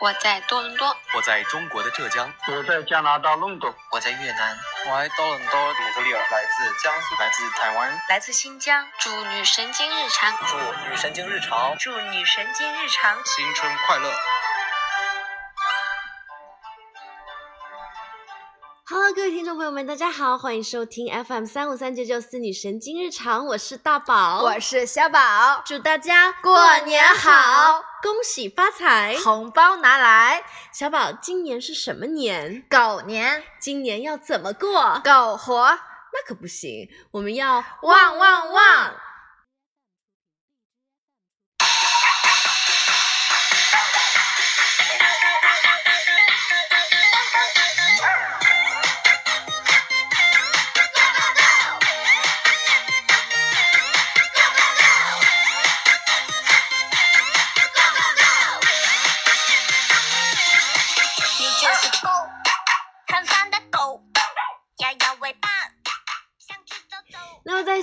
我在多伦多，我在中国的浙江，我在加拿大伦敦，我在越南，我爱多伦多，蒙特利尔，来自江苏，来自台湾，来自新疆。祝女神经日常，祝女神经日常，祝女神经日常，新春快乐。Hello，各位听众朋友们，大家好，欢迎收听 FM 三五三九九四女神经日常，我是大宝，我是小宝，祝大家过年好，恭喜发财，红包拿来。小宝，今年是什么年？狗年。今年要怎么过？苟活。那可不行，我们要旺旺旺。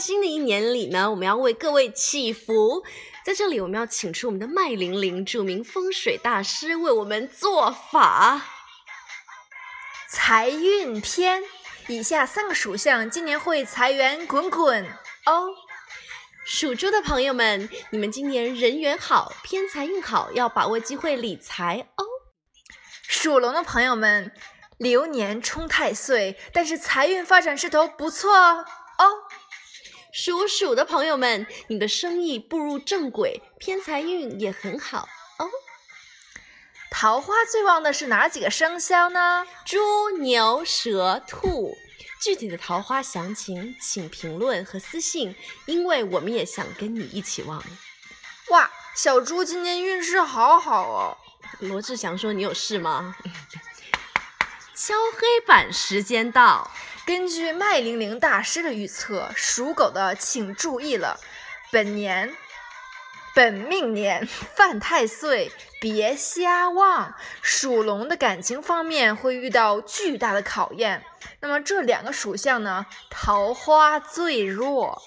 新的一年里呢，我们要为各位祈福。在这里，我们要请出我们的麦玲玲，著名风水大师，为我们做法。财运篇，以下三个属相今年会财源滚滚哦。属猪的朋友们，你们今年人缘好，偏财运好，要把握机会理财哦。属龙的朋友们，流年冲太岁，但是财运发展势头不错哦。属鼠的朋友们，你的生意步入正轨，偏财运也很好哦。桃花最旺的是哪几个生肖呢？猪、牛、蛇、兔。具体的桃花详情，请评论和私信，因为我们也想跟你一起旺。哇，小猪今年运势好好哦。罗志祥说：“你有事吗？” 敲黑板时间到。根据麦玲玲大师的预测，属狗的请注意了，本年本命年犯太岁，别瞎望。属龙的感情方面会遇到巨大的考验。那么这两个属相呢，桃花最弱。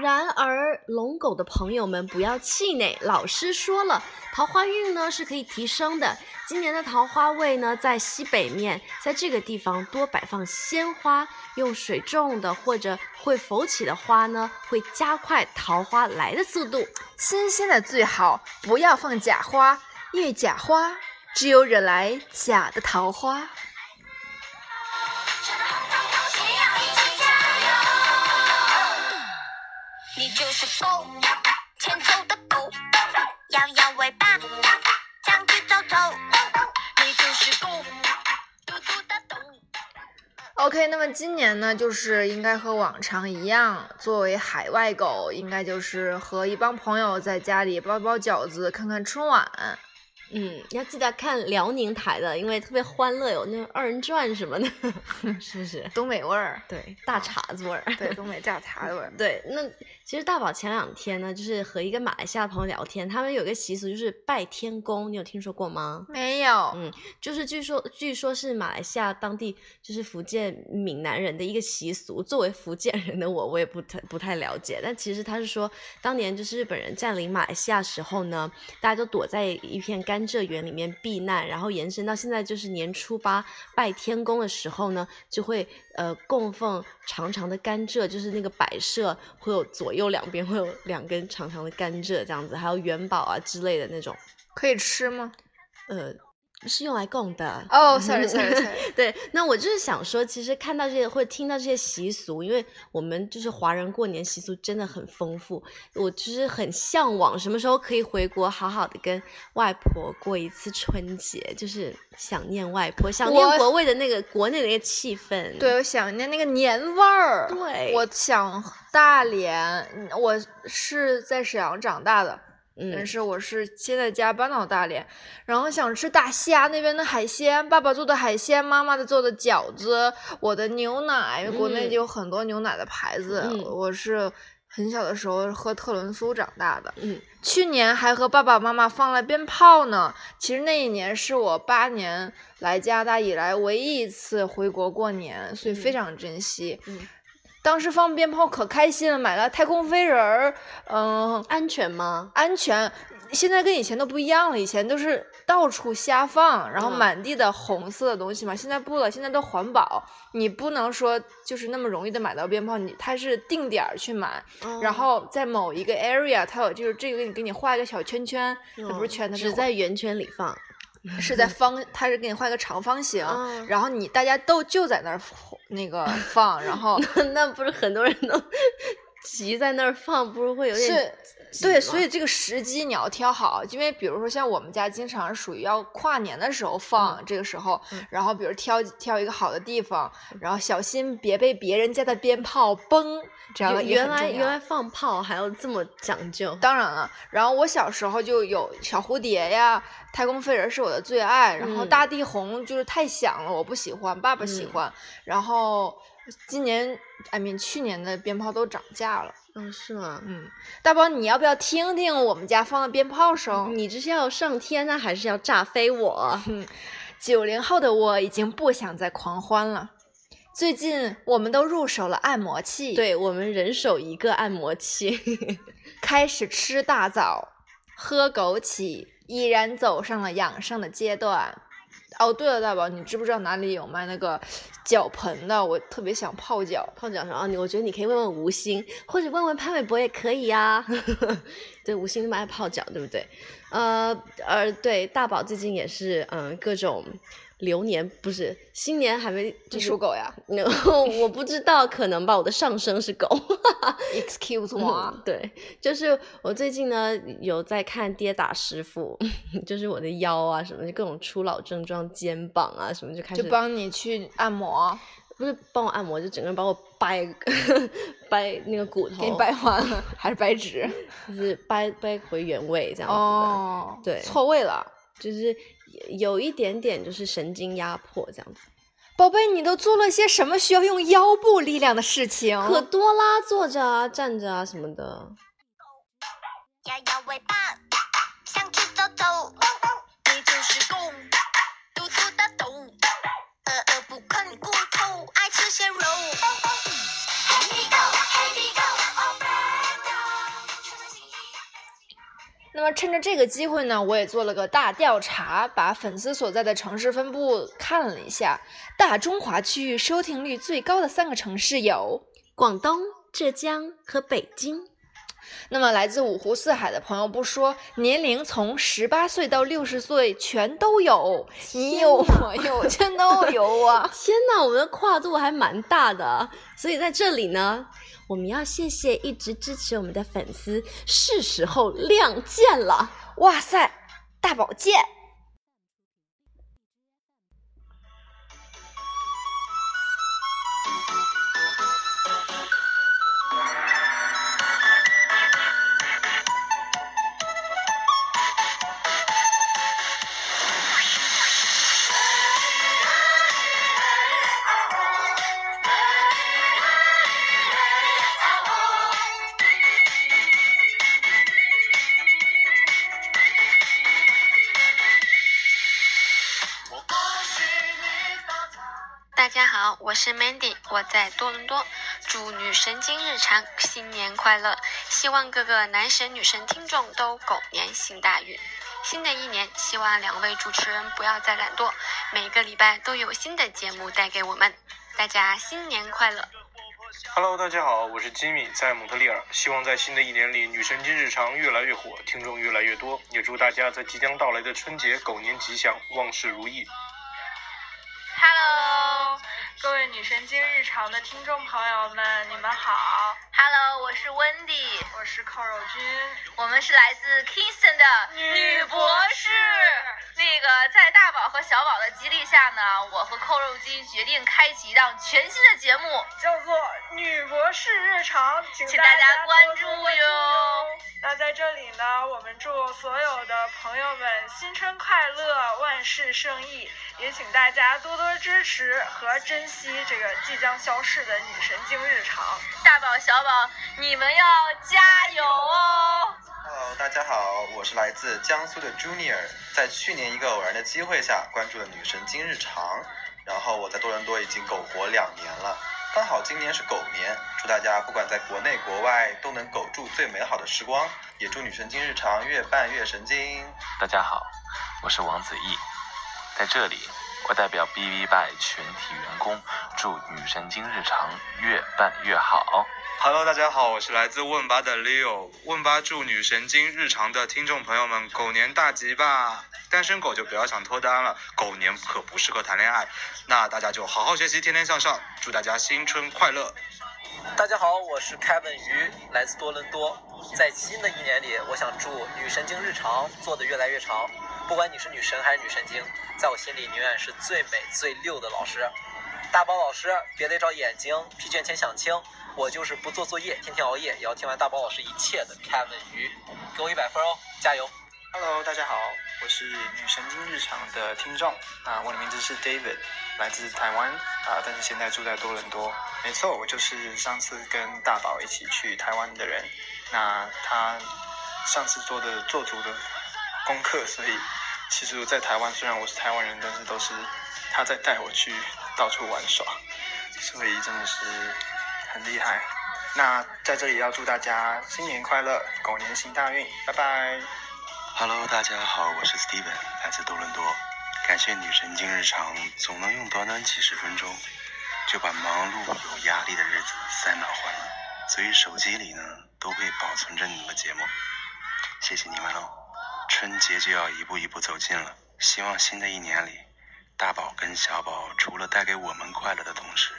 然而，龙狗的朋友们不要气馁，老师说了，桃花运呢是可以提升的。今年的桃花位呢在西北面，在这个地方多摆放鲜花，用水种的或者会浮起的花呢，会加快桃花来的速度。新鲜的最好，不要放假花，因为假花只有惹来假的桃花。你就是狗，欠揍的狗，摇摇尾巴，将去走走。你就是狗，嘟嘟的抖。OK，那么今年呢，就是应该和往常一样，作为海外狗，应该就是和一帮朋友在家里包包饺子，看看春晚。嗯，要记得看辽宁台的，因为特别欢乐，有那种二人转什么的，是不是？东北味儿，对，大碴子味儿，对，东北大碴子味儿。对，那其实大宝前两天呢，就是和一个马来西亚朋友聊天，他们有个习俗就是拜天公，你有听说过吗？没有。嗯，就是据说，据说是马来西亚当地就是福建闽南人的一个习俗。作为福建人的我，我也不太不太了解，但其实他是说，当年就是日本人占领马来西亚时候呢，大家都躲在一片甘。甘蔗园里面避难，然后延伸到现在，就是年初八拜天公的时候呢，就会呃供奉长长的甘蔗，就是那个摆设会有左右两边会有两根长长的甘蔗这样子，还有元宝啊之类的那种，可以吃吗？呃。是用来供的哦，sorry sorry sorry。对，那我就是想说，其实看到这些或者听到这些习俗，因为我们就是华人过年习俗真的很丰富，我就是很向往什么时候可以回国，好好的跟外婆过一次春节，就是想念外婆，想念国味的那个国内的一个气氛。对，我想念那个年味儿。对，我想大连，我是在沈阳长大的。但是我是现在家搬到大连，然后想吃大虾那边的海鲜，爸爸做的海鲜，妈妈的做的饺子，我的牛奶，国内就有很多牛奶的牌子，我是很小的时候喝特仑苏长大的。嗯，去年还和爸爸妈妈放了鞭炮呢。其实那一年是我八年来加拿大以来唯一一次回国过年，所以非常珍惜。嗯当时放鞭炮可开心了，买了太空飞人儿，嗯、安全吗？安全。现在跟以前都不一样了，以前都是到处瞎放，然后嗯满地的红色的东西嘛。现在不了，现在都环保，你不能说就是那么容易的买到鞭炮，你它是定点儿去买，哦然后在某一个 area，它有就是这个给你给你画一个小圈圈，它不是圈，它是只在圆圈里放。是在方，他是给你画一个长方形，嗯然后你大家都就在那儿那个放，然后 那不是很多人都集在那儿放，不是会有点是，对，所以这个时机你要挑好，因为比如说像我们家经常属于要跨年的时候放，这个时候，嗯然后比如挑挑一个好的地方，然后小心别被别人家的鞭炮崩，这样也原来原来放炮还要这么讲究。当然了，然后我小时候就有小蝴蝶呀，太空飞人是我的最爱，然后嗯大地红就是太响了，我不喜欢，爸爸喜嗯欢。然后今年，I mean 去年的鞭炮都涨价了。嗯，是吗？嗯，大宝，你要不要听听我们家放的鞭炮声？你这是要上天呢，还是要炸飞我？九零后的我已经不想再狂欢了。最近我们都入手了按摩器，，对我们人手一个按摩器。开始吃大枣，喝枸杞，依然走上了养生的阶段。哦，对了，大宝，你知不知道哪里有卖那个脚盆的？我特别想泡脚。泡脚什么，你我觉得你可以问问吴昕，或者问问潘玮柏也可以呀、对，吴昕那么爱泡脚，对不对？呃呃，对，大宝最近也是嗯、各种流年不是新年还没就你属狗呀 我不知道，可能吧，我的上升是狗。？Excuse 我嗯，对，就是我最近呢有在看跌打师傅，就是我的腰啊什么，就各种初老症状，肩膀啊什么就开始就帮你去按摩，不是帮我按摩，就整个人把我掰掰那个骨头，给你掰弯了还是掰直？就是掰掰回原位这样子的，哦，对错位了。就是有一点点就是神经压迫这样子，宝贝，你都做了些什么需要用腰部力量的事情？可多啦，坐着啊，站着啊什么的。摇摇尾巴，想去走走，你就是公，嘟嘟的咚，饿饿不肯那么趁着这个机会呢，我也做了个大调查，把粉丝所在的城市分布看了一下。大中华区域收听率最高的三个城市有，广东、浙江和北京。那么来自五湖四海的朋友不说，年龄从十八岁到六十岁全都有。你有我 有，全都有啊！天呐，我们的跨度还蛮大的，所以在这里呢，我们要谢谢一直支持我们的粉丝，是时候亮剑了。哇塞，大宝剑！我是 Mandy，我在多伦多，祝女神经日常新年快乐！希望各个男神女神听众都狗年行大运。新的一年，希望两位主持人不要再懒惰，每个礼拜都有新的节目带给我们。大家新年快乐！Hello，大家好，我是吉米，在蒙特利尔。希望在新的一年里，女神经日常越来越火，听众越来越多。也祝大家在即将到来的春节狗年吉祥，万事如意。Hello，各位女神经日常的听众朋友们，你们好。Hello，我是温迪，我是扣肉君，我们是来自 Kingston 的女博士。那个在大宝和小宝的激励下呢，我和扣肉君决定开启一档全新的节目，叫做《女博士日常》，请请大家关注哟。那在这里呢，我们祝所有的朋友们新春快乐，万事胜意，也请大家多多支持和珍惜这个即将消逝的女神经日常。大宝、小宝，你们要加油哦！Hello，大家好，我是来自江苏的 Junior，在去年一个偶然的机会下关注了女神经日常，然后我在多伦多已经苟活两年了，刚好今年是狗年，祝大家不管在国内国外都能狗住最美好的时光，也祝女神经日常越办越神经。大家好，我是王子毅，在这里我代表 BB by 全体员工祝女神经日常越办越好。Hello，大家好，我是来自问吧的 Leo。问吧祝女神经日常的听众朋友们狗年大吉吧！单身狗就不要想脱单了，狗年可不适合谈恋爱。那大家就好好学习，天天向上，祝大家新春快乐！大家好，我是 Kevin 鱼，来自多伦多。在新的一年里，我想祝女神经日常做得越来越长。不管你是女神还是女神经，在我心里永远是最美最溜的老师。大宝老师，别累着眼睛，批卷前想清。我就是不做作业，天天熬夜，也要听完大宝老师一切的 Kevin 鱼，给我一百分哦，加油！Hello，大家好，我是女神经日常的听众啊，我的名字是 David，来自台湾啊，但是现在住在多伦多。没错，我就是上次跟大宝一起去台湾的人。那他上次做的做足的功课，所以其实我在台湾虽然我是台湾人，但是都是他在带我去到处玩耍，所以真的是很厉害。那在这里要祝大家新年快乐，狗年行大运，拜拜。Hello，大家好，我是 Steven，来自多伦多。感谢女神经日常总能用短短几十分钟就把忙碌有压力的日子塞满欢乐，所以手机里呢都会保存着你们的节目。谢谢你们哦！春节就要一步一步走近了，希望新的一年里，大宝跟小宝除了带给我们快乐的同时，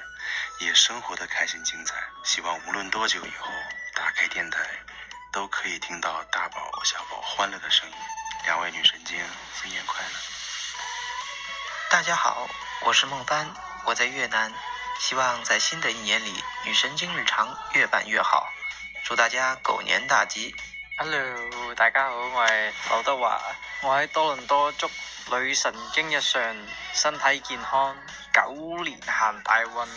也生活的开心精彩。希望无论多久以后，打开电台。都可以听到大宝、小宝欢乐的声音。两位女神经，新年快乐！大家好，我是孟帆，我在越南，希望在新的一年里，女神经日常越办越好，祝大家狗年大吉。Hello，大家好，我係劉德華，我喺多倫多祝女神經日常身體健康，狗年行大運。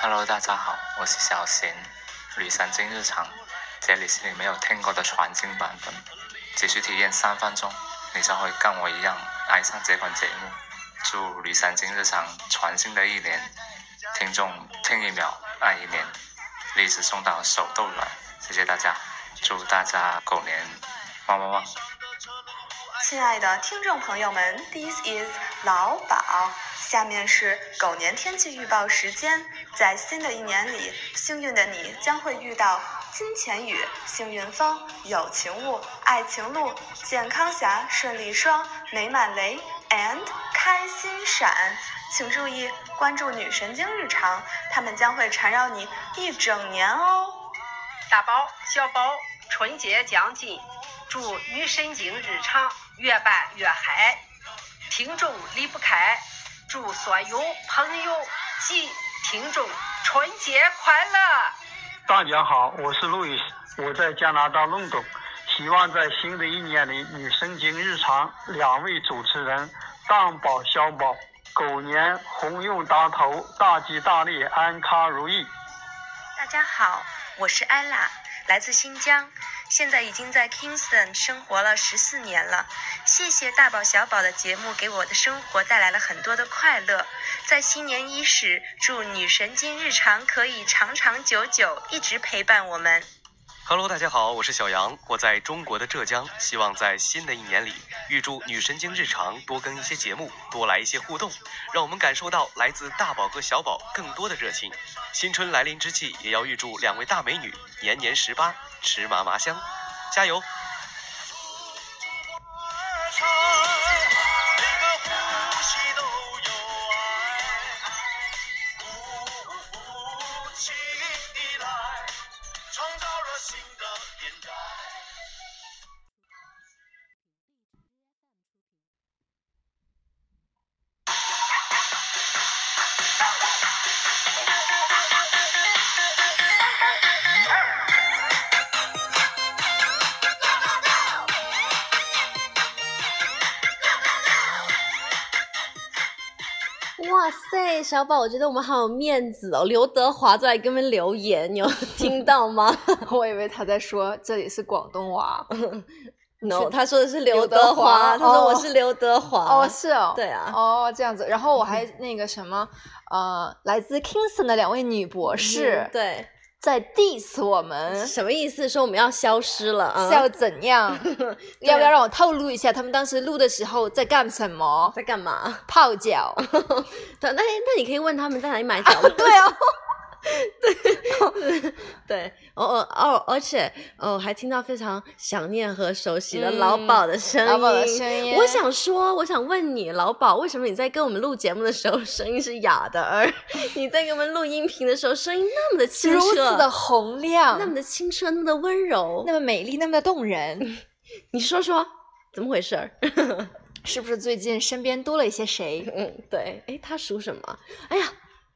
Hello，大家好，我是小賢，女神經日常。這裡是你没有聽過的全新版本，只需體驗三分鐘，你將會跟我一樣愛上這款節目。祝女神經日常全新的一年，聽眾聽一秒愛一年，荔枝送到手都軟。謝謝大家，祝大家狗年旺旺旺！亲爱的听众朋友们，This is 老宝，下面是狗年天气预报。时间。在新的一年里，幸运的你将会遇到。金钱雨、幸运风、友情霧、愛情路、健康俠、順利雙、美满雷 and 开心闪。请注意关注女神经日常，他们将会缠绕你一整年哦。大宝、小宝，春节将近，祝女神经日常越办越嗨，听众离不开。祝所有朋友及听众春节快乐！大家好，我是路易斯，我在加拿大隆冬。希望在新的一年里，女神经日常两位主持人大宝、小宝，狗年鸿运当头，大吉大利，安康如意。家好，我是艾拉，来自新疆，现在已经在 Kingston 生活了十四年了。谢谢大宝、小宝的节目，给我的生活带来了很多的快乐。在新年伊始，祝女神经日常可以长长久久，一直陪伴我们。Hello，大家好，我是小杨，我在中国的浙江，希望在新的一年里，预祝女神经日常多更一些节目，多来一些互动，让我们感受到来自大宝和小宝更多的热情。新春来临之际，也要预祝两位大美女年年十八，吃嘛嘛香，加油！塞，小宝，我觉得我们好有面子哦。刘德华都来给我们留言，你有 听到吗？我以为他在说这里是广东话。no，他说的是刘刘德德华他说我哦是刘德华。哦，是哦，对啊，哦，这样子。然后我还那个什么，呃，来自 Kingston 的两位女博士嗯，对，在 diss 我们，什么意思？说我们要消失了啊？是要怎样？要不要让我透露一下他们当时录的时候在干什么？在干嘛？泡脚。对，那那你可以问他们在哪里买脚啊？对啊，对，哦哦哦，而且哦，还听到非常想念和熟悉的嗯老鸨的声音。老鸨的声音我想说，我想问你，老鸨，为什么你在跟我们录节目的时候声音是哑的，而 你在给我们录音频的时候声音那么的清如澈，此的洪亮，那么的清澈，那么的温柔，那么美丽，那么的动人。你说说怎么回事儿？是不是最近身边多了一些谁？嗯，对，哎，他属什么？哎呀，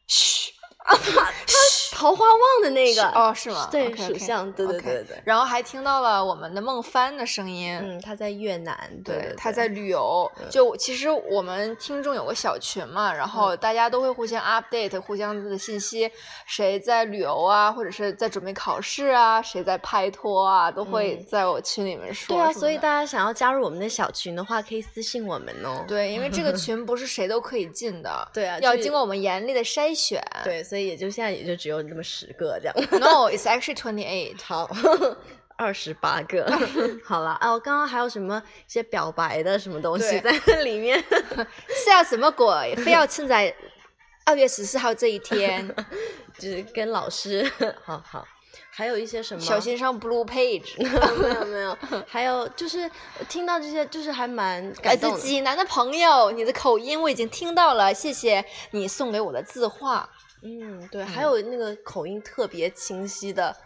嘘。啊，他他桃花旺的那个哦，是吗？对属相，对对对对对。然后还听到了我们的孟帆的声音，嗯，他在越南，对对，他在旅游。就其实我们听众有个小群嘛，然后大家都会互相 update 互相的信息，谁在旅游啊，或者是在准备考试啊，谁在拍拖啊，都会在我群里面说。对啊，所以大家想要加入我们的小群的话，可以私信我们哦。对，因为这个群不是谁都可以进的，对啊，要经过我们严厉的筛选。对，所以也就现在也就只有这么十个这样。No, it's actually twenty eight. 好，二十八个。好了，哦，刚刚还有什么一些表白的什么东西在里面？是要什么鬼？非要趁在二月十四号这一天，就是跟老师，好好。还有一些什么？小心上 blue page。没有没有，还有就是听到这些，就是还蛮来感动的。自济南的朋友，你的口音我已经听到了，谢谢你送给我的字画。嗯，对，还有那个口音特别清晰的，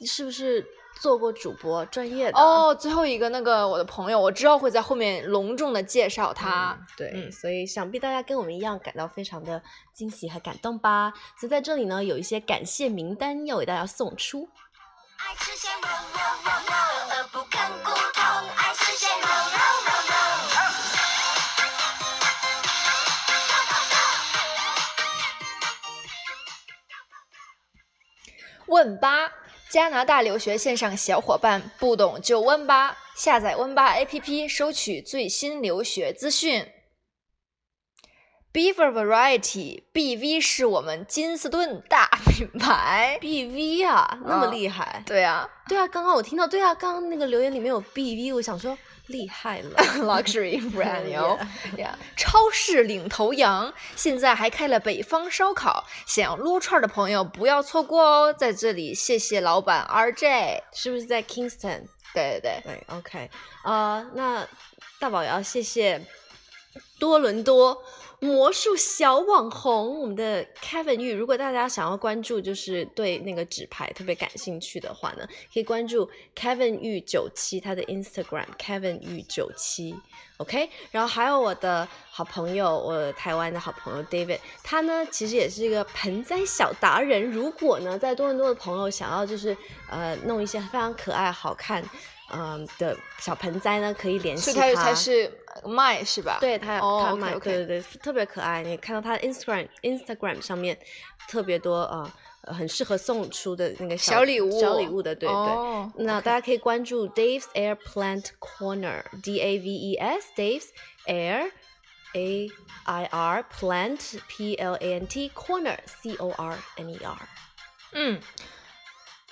你是不是做过主播专业的？哦，最后一个那个我的朋友，我知道会在后面隆重的介绍他。嗯对，嗯所以想必大家跟我们一样感到非常的惊喜和感动吧。所以在这里呢，有一些感谢名单要给大家送出。爱吃鲜肉肉肉肉，而不啃骨头。爱吃鲜肉肉肉肉。问吧，加拿大留学线上小伙伴不懂就问吧，下载问吧 APP 收取最新留学资讯。Beaver Variety BV 是我们金斯顿大品牌 BV 啊，那么嗯厉害。对啊对啊，刚刚我听到，对啊，刚刚那个留言里面有 BV，我想说厉害了，luxury brand 哟！超市领头羊现在还开了北方烧烤，想要撸串的朋友不要错过哦！在这里谢谢老板 RJ，是不是在 Kingston？对对对对，OK，呃，那大宝也要谢谢多伦多魔术小网红我们的 Kevin 玉。如果大家想要关注，就是对那个纸牌特别感兴趣的话呢，可以关注 Kevin 玉九七他的 Instagram Kevin 玉九七。OK，然后还有我的好朋友，我台湾的好朋友 David，他呢其实也是一个盆栽小达人。如果呢在多伦多的朋友想要就是呃弄一些非常可爱好看。嗯的小盆栽呢，可以联系所以他才是卖是吧？对他有哦他卖 OK，OK 对对对，特别可爱。你看到他的 Instagram Instagram 上面特别多啊呃很适合送出的那个小礼物小礼物的，对对。哦那大家可以关注 Dave's Air Plant Corner D A V E S Dave's Air A I R Plant P L A N T Corner C O R N E R。嗯。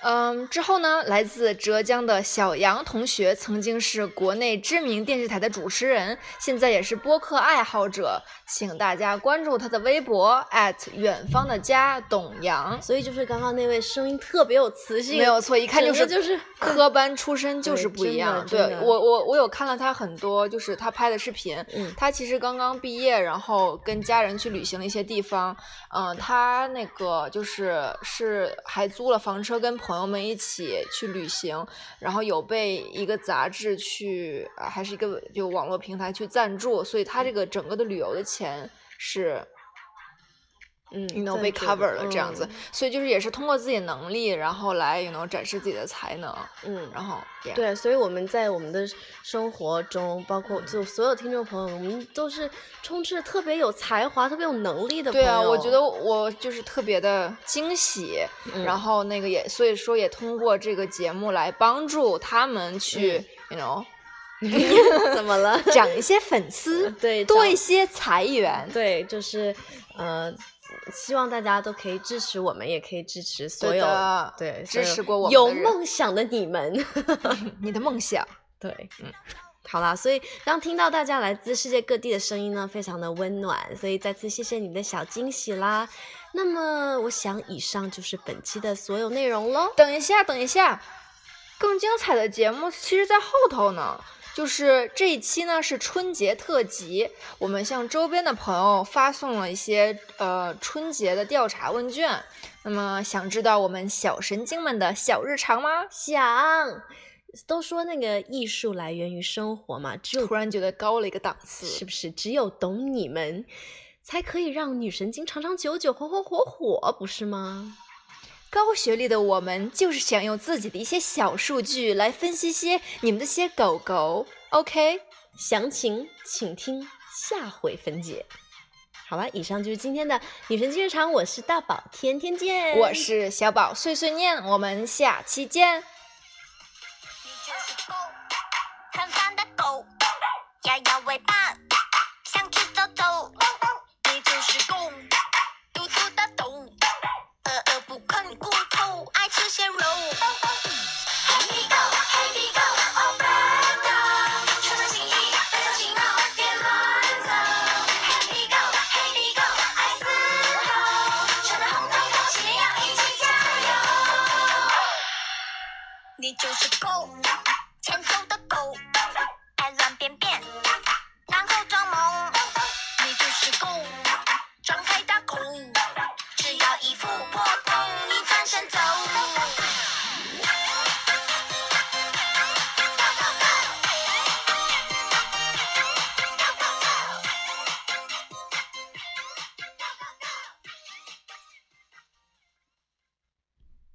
嗯，之后呢，来自浙江的小杨同学曾经是国内知名电视台的主持人，现在也是播客爱好者，请大家关注他的微博远方的家董阳。所以就是刚刚那位声音特别有磁性，没有错，一看就是就是科班出身，就是不一样。对我我我有看了他很多，就是他拍的视频。嗯他其实刚刚毕业，然后跟家人去旅行了一些地方。嗯、他那个就是是还租了房车，跟朋友们一起去旅行，然后有被一个杂志去，还是一个就网络平台去赞助，所以他这个整个的旅游的钱是嗯，you know 被 cover 了这样子嗯，所以就是也是通过自己的能力，然后来 you know 展示自己的才能，嗯，然后 yeah 对，所以我们在我们的生活中，包括嗯就所有听众朋友们，我们都是充斥特别有才华、特别有能力的朋友。对啊，我觉得我就是特别的惊喜，嗯然后那个也所以说也通过这个节目来帮助他们去、you know 怎么了？涨一些粉丝，对，多一些财源，对，就是呃，希望大家都可以支持我们，也可以支持所有的对支持过我们有梦想的你们。你的梦想，对，嗯。好啦，所以刚听到大家来自世界各地的声音呢，非常的温暖，所以再次谢谢你的小惊喜啦。那么，我想以上就是本期的所有内容喽。等一下，等一下，更精彩的节目其实在后头呢。就是这一期呢是春节特辑，我们向周边的朋友发送了一些呃春节的调查问卷。那么想知道我们小神经们的小日常吗？想，都说那个艺术来源于生活嘛，只有突然觉得高了一个档次，是不是？只有懂你们，才可以让女神经长长久久、红红火火，不是吗？高学历的我们就是想用自己的一些小数据来分析些你们的些狗狗。OK，详情请听下回分解。好了，以上就是今天的女神日常，我是大宝，天天见。我是小宝，碎碎念，我们下期见。尾巴向前走走，你就是，嘟嘟的。Cheryl.